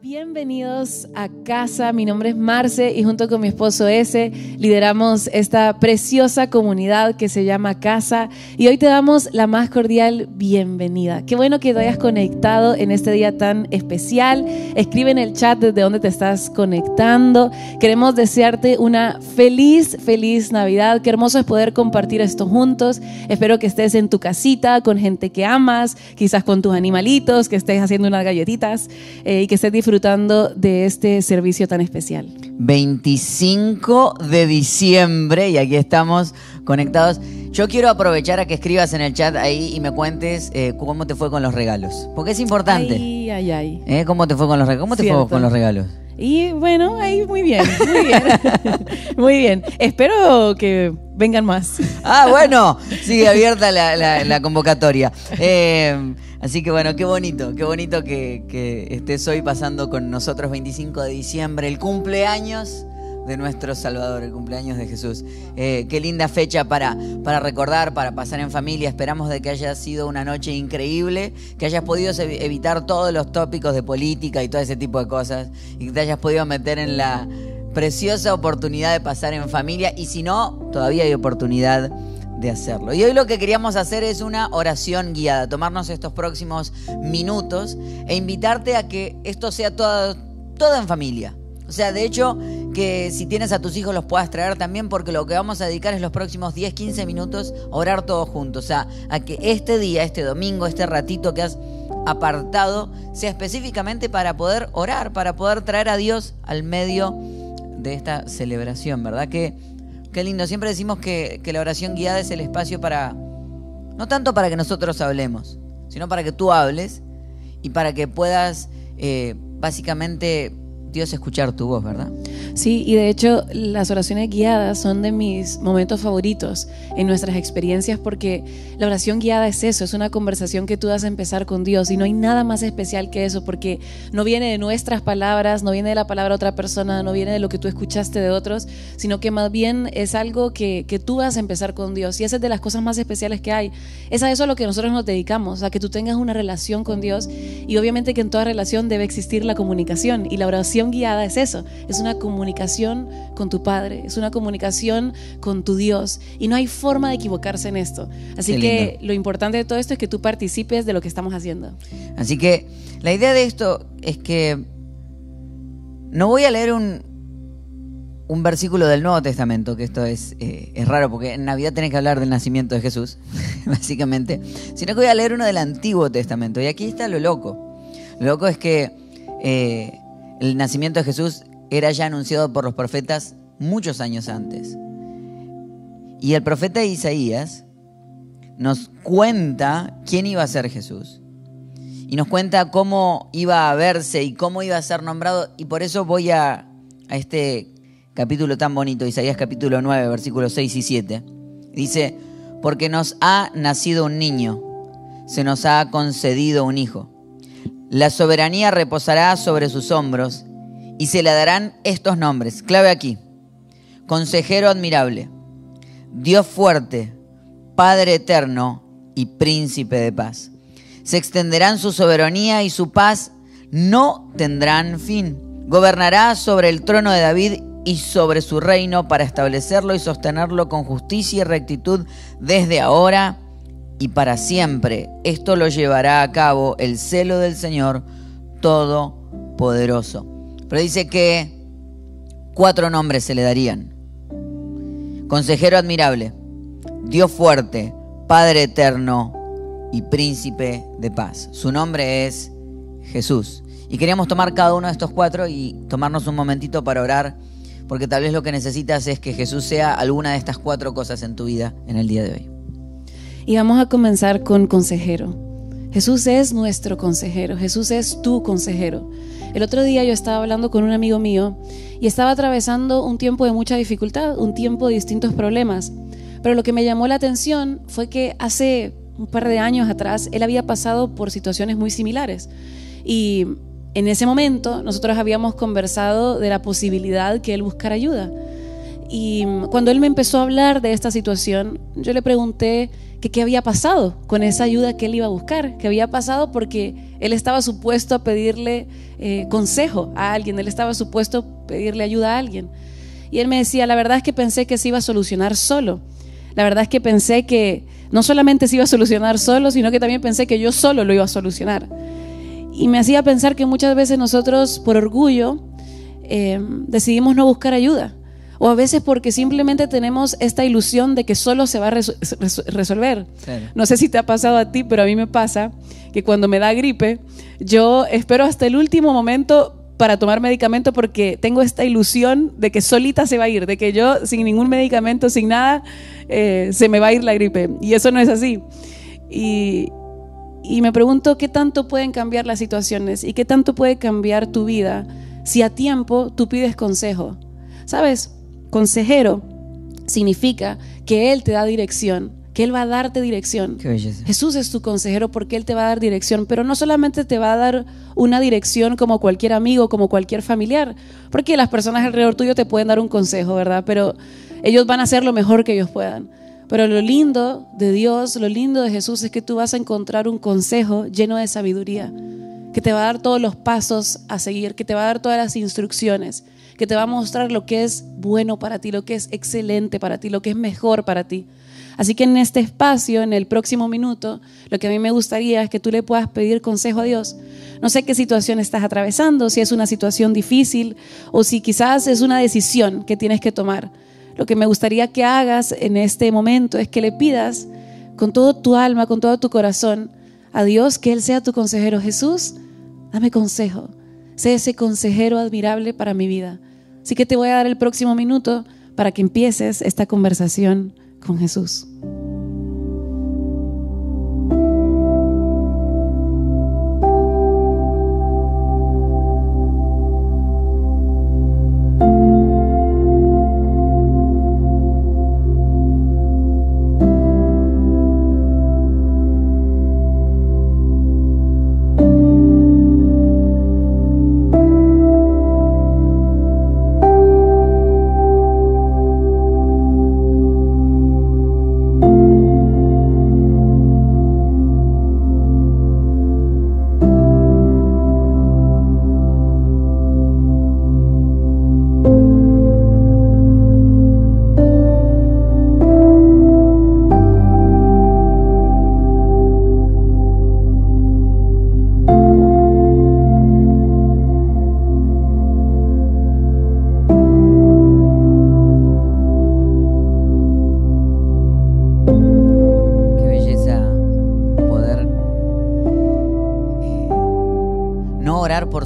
Bienvenidos a casa, mi nombre es Marce y junto con mi esposo S lideramos esta preciosa comunidad que se llama Casa y hoy te damos la más cordial bienvenida. Qué bueno que te hayas conectado en este día tan especial. Escribe en el chat desde donde te estás conectando. Queremos desearte una feliz, feliz Navidad. Qué hermoso es poder compartir esto juntos. Espero que estés en tu casita con gente que amas, quizás con tus animalitos, que estés haciendo unas galletitas eh, y que estés disfrutando de este servicio tan especial. 25 de diciembre y aquí estamos conectados. Yo quiero aprovechar a que escribas en el chat ahí y me cuentes eh, cómo te fue con los regalos. Porque es importante. Ay, ay, ay. ¿Eh? ¿Cómo te fue con los regalos? ¿Cómo te Cierto. fue con los regalos? Y bueno, ahí muy bien, muy bien. muy bien. Espero que vengan más. Ah, bueno, sigue abierta la, la- convocatoria. Eh, así que bueno, qué bonito, qué bonito que, que estés hoy pasando con nosotros 25 de diciembre, el cumpleaños de nuestro Salvador, el cumpleaños de Jesús. Eh, qué linda fecha para, para recordar, para pasar en familia. Esperamos de que haya sido una noche increíble, que hayas podido evi- evitar todos los tópicos de política y todo ese tipo de cosas, y que te hayas podido meter en la preciosa oportunidad de pasar en familia y si no, todavía hay oportunidad de hacerlo. Y hoy lo que queríamos hacer es una oración guiada, tomarnos estos próximos minutos e invitarte a que esto sea todo, todo en familia. O sea, de hecho, que si tienes a tus hijos los puedas traer también porque lo que vamos a dedicar es los próximos 10, 15 minutos a orar todos juntos. O sea, a que este día, este domingo, este ratito que has apartado sea específicamente para poder orar, para poder traer a Dios al medio de esta celebración, ¿verdad? Que, qué lindo. Siempre decimos que, que la oración guiada es el espacio para, no tanto para que nosotros hablemos, sino para que tú hables y para que puedas, eh, básicamente, Dios escuchar tu voz, ¿verdad? Sí, y de hecho las oraciones guiadas son de mis momentos favoritos en nuestras experiencias porque la oración guiada es eso, es una conversación que tú vas a empezar con Dios y no hay nada más especial que eso porque no viene de nuestras palabras, no viene de la palabra de otra persona, no viene de lo que tú escuchaste de otros, sino que más bien es algo que, que tú vas a empezar con Dios y esa es de las cosas más especiales que hay. Es a eso a lo que nosotros nos dedicamos, a que tú tengas una relación con Dios y obviamente que en toda relación debe existir la comunicación y la oración guiada es eso, es una comunicación con tu Padre, es una comunicación con tu Dios y no hay forma de equivocarse en esto. Así Qué que lindo. lo importante de todo esto es que tú participes de lo que estamos haciendo. Así que la idea de esto es que no voy a leer un, un versículo del Nuevo Testamento, que esto es, eh, es raro porque en Navidad tenés que hablar del nacimiento de Jesús, básicamente, sino que voy a leer uno del Antiguo Testamento. Y aquí está lo loco. Lo loco es que eh, el nacimiento de Jesús era ya anunciado por los profetas muchos años antes. Y el profeta Isaías nos cuenta quién iba a ser Jesús y nos cuenta cómo iba a verse y cómo iba a ser nombrado. Y por eso voy a, a este capítulo tan bonito, Isaías capítulo 9, versículos 6 y 7. Dice, porque nos ha nacido un niño, se nos ha concedido un hijo. La soberanía reposará sobre sus hombros y se le darán estos nombres. Clave aquí. Consejero admirable, Dios fuerte, Padre eterno y príncipe de paz. Se extenderán su soberanía y su paz no tendrán fin. Gobernará sobre el trono de David y sobre su reino para establecerlo y sostenerlo con justicia y rectitud desde ahora y para siempre. Esto lo llevará a cabo el celo del Señor Todopoderoso. Pero dice que cuatro nombres se le darían. Consejero admirable, Dios fuerte, Padre eterno y príncipe de paz. Su nombre es Jesús. Y queríamos tomar cada uno de estos cuatro y tomarnos un momentito para orar, porque tal vez lo que necesitas es que Jesús sea alguna de estas cuatro cosas en tu vida en el día de hoy. Y vamos a comenzar con consejero. Jesús es nuestro consejero, Jesús es tu consejero. El otro día yo estaba hablando con un amigo mío y estaba atravesando un tiempo de mucha dificultad, un tiempo de distintos problemas. Pero lo que me llamó la atención fue que hace un par de años atrás él había pasado por situaciones muy similares. Y en ese momento nosotros habíamos conversado de la posibilidad que él buscara ayuda. Y cuando él me empezó a hablar de esta situación, yo le pregunté que qué había pasado con esa ayuda que él iba a buscar, qué había pasado porque él estaba supuesto a pedirle eh, consejo a alguien, él estaba supuesto a pedirle ayuda a alguien. Y él me decía, la verdad es que pensé que se iba a solucionar solo. La verdad es que pensé que no solamente se iba a solucionar solo, sino que también pensé que yo solo lo iba a solucionar. Y me hacía pensar que muchas veces nosotros, por orgullo, eh, decidimos no buscar ayuda o a veces porque simplemente tenemos esta ilusión de que solo se va a resolver. No sé si te ha pasado a ti, pero a mí me pasa que cuando me da gripe, yo espero hasta el último momento para tomar medicamento porque tengo esta ilusión de que solita se va a ir, de que yo sin ningún medicamento, sin nada, eh, se me va a ir la gripe. Y eso no es así. Y, y me pregunto qué tanto pueden cambiar las situaciones y qué tanto puede cambiar tu vida si a tiempo tú pides consejo. ¿Sabes? Consejero significa que Él te da dirección, que Él va a darte dirección. Jesús es tu consejero porque Él te va a dar dirección, pero no solamente te va a dar una dirección como cualquier amigo, como cualquier familiar, porque las personas alrededor tuyo te pueden dar un consejo, ¿verdad? Pero ellos van a hacer lo mejor que ellos puedan. Pero lo lindo de Dios, lo lindo de Jesús es que tú vas a encontrar un consejo lleno de sabiduría, que te va a dar todos los pasos a seguir, que te va a dar todas las instrucciones que te va a mostrar lo que es bueno para ti, lo que es excelente para ti, lo que es mejor para ti. Así que en este espacio, en el próximo minuto, lo que a mí me gustaría es que tú le puedas pedir consejo a Dios. No sé qué situación estás atravesando, si es una situación difícil o si quizás es una decisión que tienes que tomar. Lo que me gustaría que hagas en este momento es que le pidas con todo tu alma, con todo tu corazón, a Dios que Él sea tu consejero. Jesús, dame consejo. Sé ese consejero admirable para mi vida. Así que te voy a dar el próximo minuto para que empieces esta conversación con Jesús.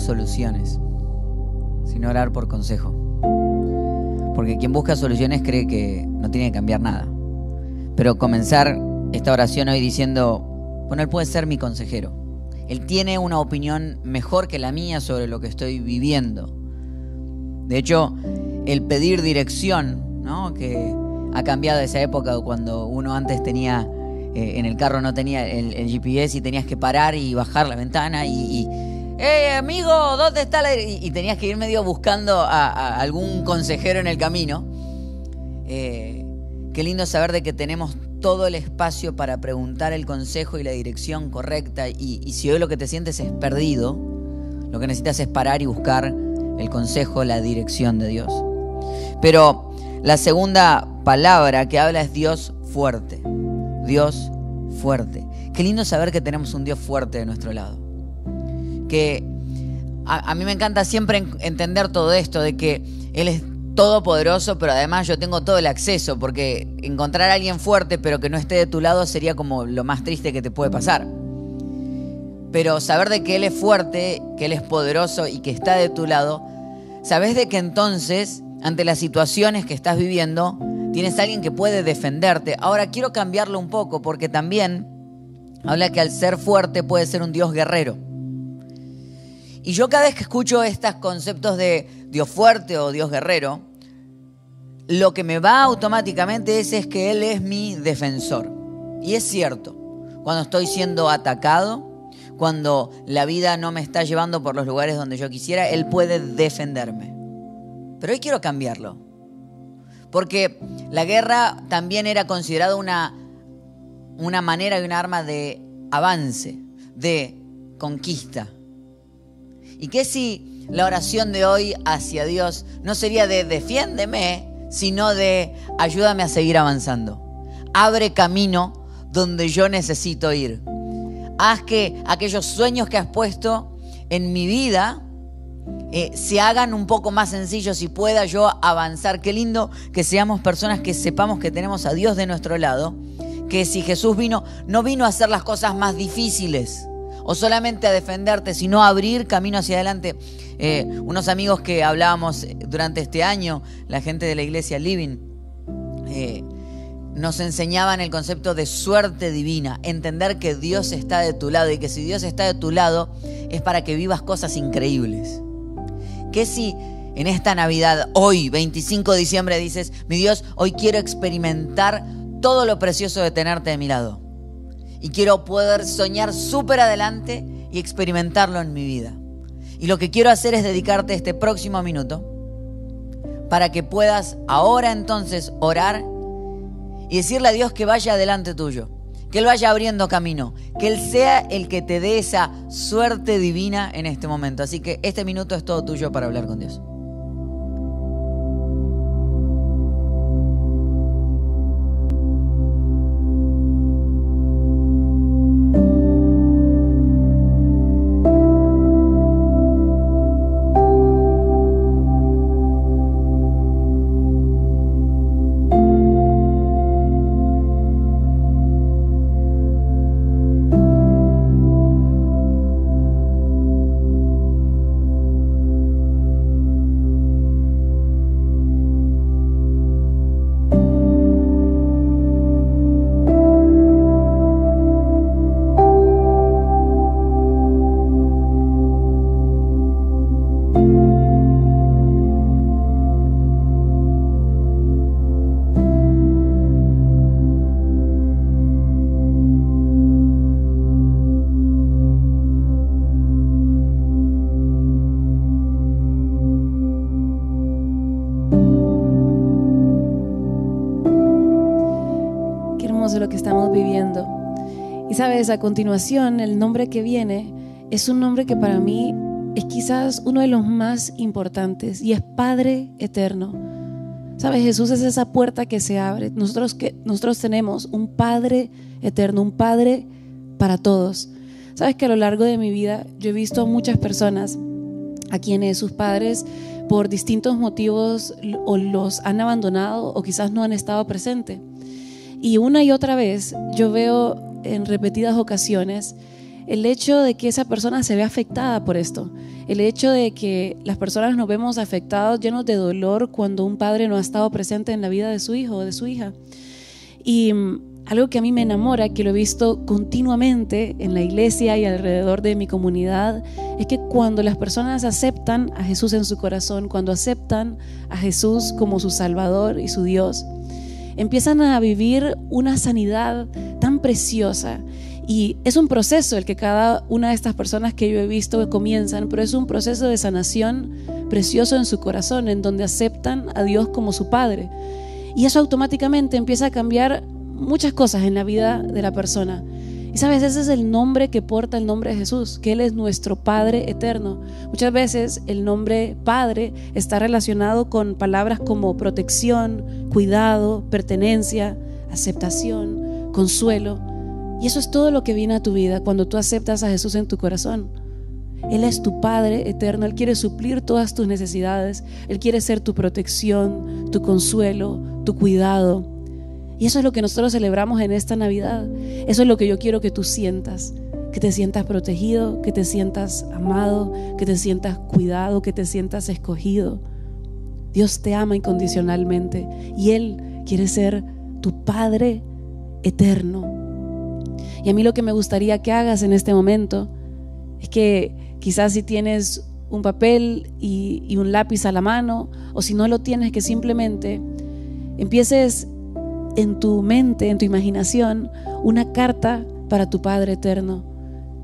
Soluciones, sino orar por consejo. Porque quien busca soluciones cree que no tiene que cambiar nada. Pero comenzar esta oración hoy diciendo, bueno, Él puede ser mi consejero. Él tiene una opinión mejor que la mía sobre lo que estoy viviendo. De hecho, el pedir dirección, ¿no? que ha cambiado esa época cuando uno antes tenía, eh, en el carro no tenía el, GPS y tenías que parar y bajar la ventana y ¡Eh, amigo! ¿Dónde está la.? Y, tenías que ir medio buscando a, algún consejero en el camino. Eh, qué lindo saber de que tenemos todo el espacio para preguntar el consejo y la dirección correcta. Y, y si hoy lo que te sientes es perdido, lo que necesitas es parar y buscar el consejo, la dirección de Dios. Pero la segunda palabra que habla es Dios fuerte. Dios fuerte. Qué lindo saber que tenemos un Dios fuerte de nuestro lado que a, mí me encanta siempre entender todo esto, de que Él es todopoderoso, pero además yo tengo todo el acceso, porque encontrar a alguien fuerte pero que no esté de tu lado sería como lo más triste que te puede pasar. Pero saber de que Él es fuerte, que Él es poderoso y que está de tu lado, sabes de que entonces, ante las situaciones que estás viviendo, tienes a alguien que puede defenderte. Ahora quiero cambiarlo un poco, porque también habla que al ser fuerte puede ser un Dios guerrero. Y yo cada vez que escucho estos conceptos de Dios fuerte o Dios guerrero, lo que me va automáticamente es, es que Él es mi defensor. Y es cierto, cuando estoy siendo atacado, cuando la vida no me está llevando por los lugares donde yo quisiera, Él puede defenderme. Pero hoy quiero cambiarlo. Porque la guerra también era considerada una, una manera y un arma de avance, de conquista. ¿Y qué si la oración de hoy hacia Dios no sería de defiéndeme, sino de ayúdame a seguir avanzando? Abre camino donde yo necesito ir. Haz que aquellos sueños que has puesto en mi vida eh, se hagan un poco más sencillos y pueda yo avanzar. Qué lindo que seamos personas que sepamos que tenemos a Dios de nuestro lado, que si Jesús vino, no vino a hacer las cosas más difíciles o solamente a defenderte, sino a abrir camino hacia adelante. Eh, unos amigos que hablábamos durante este año, la gente de la iglesia Living, eh, nos enseñaban el concepto de suerte divina, entender que Dios está de tu lado y que si Dios está de tu lado es para que vivas cosas increíbles. Que si en esta Navidad, hoy, 25 de diciembre, dices, mi Dios, hoy quiero experimentar todo lo precioso de tenerte de mi lado. Y quiero poder soñar súper adelante y experimentarlo en mi vida. Y lo que quiero hacer es dedicarte este próximo minuto para que puedas ahora entonces orar y decirle a Dios que vaya adelante tuyo, que Él vaya abriendo camino, que Él sea el que te dé esa suerte divina en este momento. Así que este minuto es todo tuyo para hablar con Dios. A continuación, el nombre que viene es un nombre que para mí es quizás uno de los más importantes y es Padre Eterno. ¿Sabes? Jesús es esa puerta que se abre. Nosotros, que, nosotros tenemos un Padre Eterno, un Padre para todos. ¿Sabes que a lo largo de mi vida yo he visto a muchas personas a quienes sus padres por distintos motivos o los han abandonado o quizás no han estado presentes? Y una y otra vez yo veo en repetidas ocasiones el hecho de que esa persona se ve afectada por esto, el hecho de que las personas nos vemos afectados, llenos de dolor cuando un padre no ha estado presente en la vida de su hijo o de su hija. Y mm, algo que a mí me enamora, que lo he visto continuamente en la iglesia y alrededor de mi comunidad, es que cuando las personas aceptan a Jesús en su corazón, cuando aceptan a Jesús como su Salvador y su Dios, empiezan a vivir una sanidad preciosa. Y es un proceso el que cada una de estas personas que yo he visto comienzan, pero es un proceso de sanación precioso en su corazón, en donde aceptan a Dios como su Padre. Y eso automáticamente empieza a cambiar muchas cosas en la vida de la persona. Y sabes, ese es el nombre que porta el nombre de Jesús, que Él es nuestro Padre eterno. Muchas veces el nombre Padre está relacionado con palabras como protección, cuidado, pertenencia, aceptación, consuelo. Y eso es todo lo que viene a tu vida cuando tú aceptas a Jesús en tu corazón. Él es tu Padre eterno, Él quiere suplir todas tus necesidades, Él quiere ser tu protección, tu consuelo, tu cuidado. Y eso es lo que nosotros celebramos en esta Navidad. Eso es lo que yo quiero que tú sientas. Que te sientas protegido, que te sientas amado, que te sientas cuidado, que te sientas escogido. Dios te ama incondicionalmente y Él quiere ser tu Padre eterno. Y a mí lo que me gustaría que hagas en este momento es que quizás si tienes un papel y, y un lápiz a la mano, o si no lo tienes, que simplemente empieces en tu mente, en tu imaginación, una carta para tu Padre eterno.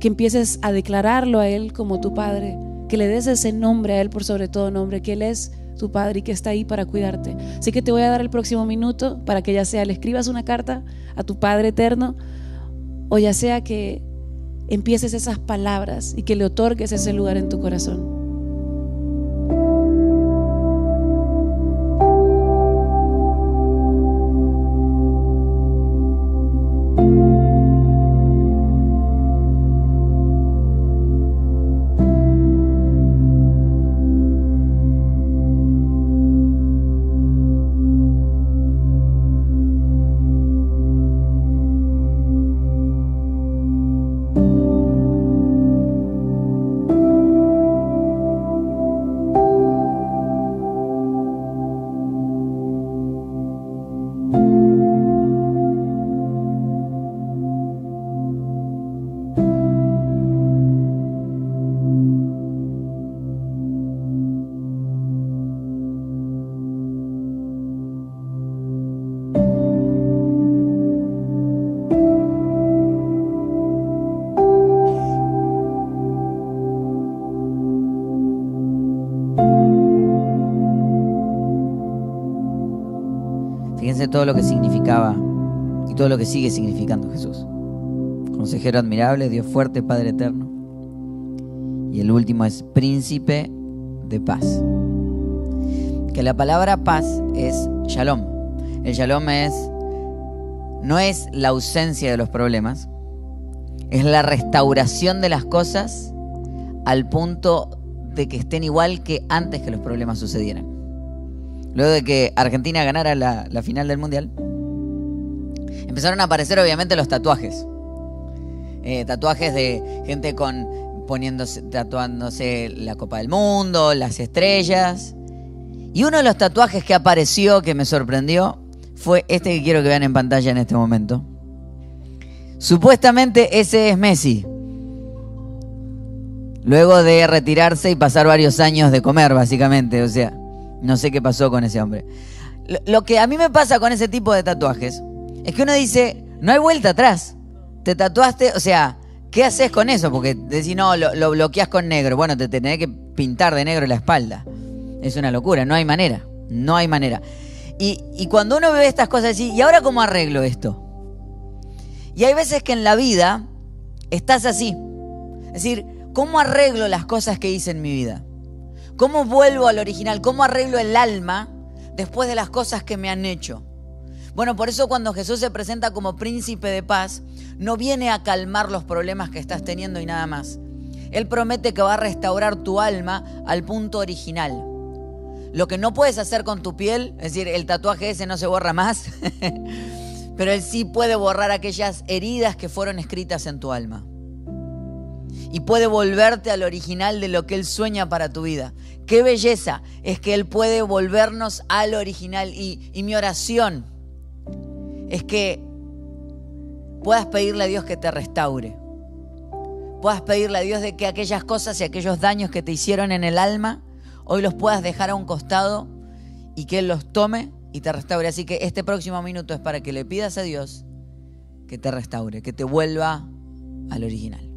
que empieces a declararlo a Él como tu Padre, que le des ese nombre a Él por sobre todo nombre, que Él es tu Padre y que está ahí para cuidarte. Así que te voy a dar el próximo minuto para que ya sea le escribas una carta a tu Padre eterno o ya sea que empieces esas palabras y que le otorgues ese lugar en tu corazón. Todo lo que significaba y todo lo que sigue significando Jesús. Consejero admirable, Dios fuerte, Padre eterno. Y el último es príncipe de paz. Que la palabra paz es shalom. El shalom es no es la ausencia de los problemas, es la restauración de las cosas al punto de que estén igual que antes que los problemas sucedieran luego de que Argentina ganara la, final del Mundial, empezaron a aparecer obviamente los tatuajes. Eh, tatuajes de gente con poniéndose, tatuándose la Copa del Mundo, las estrellas. Y uno de los tatuajes que apareció, que me sorprendió, fue este que quiero que vean en pantalla en este momento. Supuestamente ese es Messi. Luego de retirarse y pasar varios años de comer, básicamente. O sea, no sé qué pasó con ese hombre. Lo, que a mí me pasa con ese tipo de tatuajes es que uno dice, no hay vuelta atrás. Te tatuaste, o sea, ¿qué haces con eso? Porque decís, no, lo, lo bloqueas con negro. Bueno, te, tenés que pintar de negro la espalda. Es una locura, no hay manera. No hay manera. Y, y cuando uno ve estas cosas así, ¿y ahora cómo arreglo esto? Y hay veces que en la vida estás así. Es decir, ¿cómo arreglo las cosas que hice en mi vida? ¿Cómo vuelvo al original? ¿Cómo arreglo el alma después de las cosas que me han hecho? Bueno, por eso cuando Jesús se presenta como príncipe de paz, no viene a calmar los problemas que estás teniendo y nada más. Él promete que va a restaurar tu alma al punto original. Lo que no puedes hacer con tu piel, es decir, el tatuaje ese no se borra más, pero él sí puede borrar aquellas heridas que fueron escritas en tu alma y puede volverte al original de lo que Él sueña para tu vida. Qué belleza es que Él puede volvernos al original y, mi oración es que puedas pedirle a Dios que te restaure. Puedas pedirle a Dios de que aquellas cosas y aquellos daños que te hicieron en el alma, hoy los puedas dejar a un costado y que Él los tome y te restaure. Así que este próximo minuto es para que le pidas a Dios que te restaure, que te vuelva al original.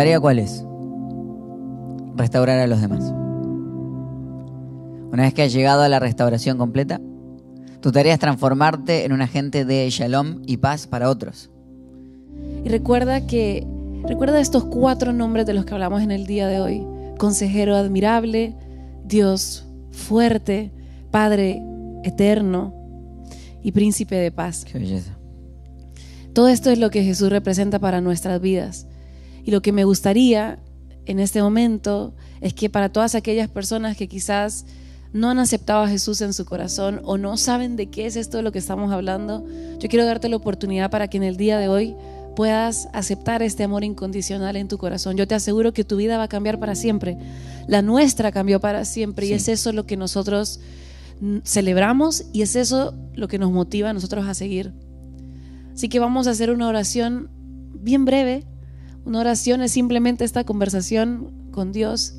Tarea cuál es? Restaurar a los demás. Una vez que has llegado a la restauración completa, Tu tarea es transformarte en un agente de shalom y paz para otros. Y recuerda que, recuerda estos cuatro nombres de los que hablamos en el día de hoy. Consejero admirable, Dios fuerte, Padre eterno y príncipe de paz. Qué belleza. Todo esto es lo que Jesús representa para nuestras vidas. Y lo que me gustaría en este momento es que para todas aquellas personas que quizás no han aceptado a Jesús en su corazón o no saben de qué es esto de lo que estamos hablando, yo quiero darte la oportunidad para que en el día de hoy puedas aceptar este amor incondicional en tu corazón. Yo te aseguro que tu vida va a cambiar para siempre. La nuestra cambió para siempre y es eso lo que nosotros celebramos y es eso lo que nos motiva a nosotros a seguir. Así que vamos a hacer una oración bien breve. Una oración es simplemente esta conversación con Dios.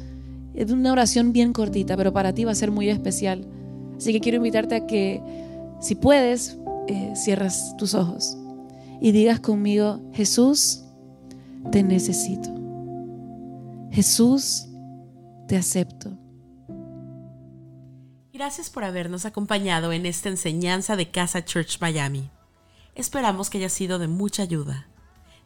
Es una oración bien cortita, pero para ti va a ser muy especial. Así que quiero invitarte a que, si puedes, eh, cierras tus ojos y digas conmigo, Jesús, te necesito. Jesús, te acepto. Gracias por habernos acompañado en esta enseñanza de Casa Church Miami. Esperamos que haya sido de mucha ayuda.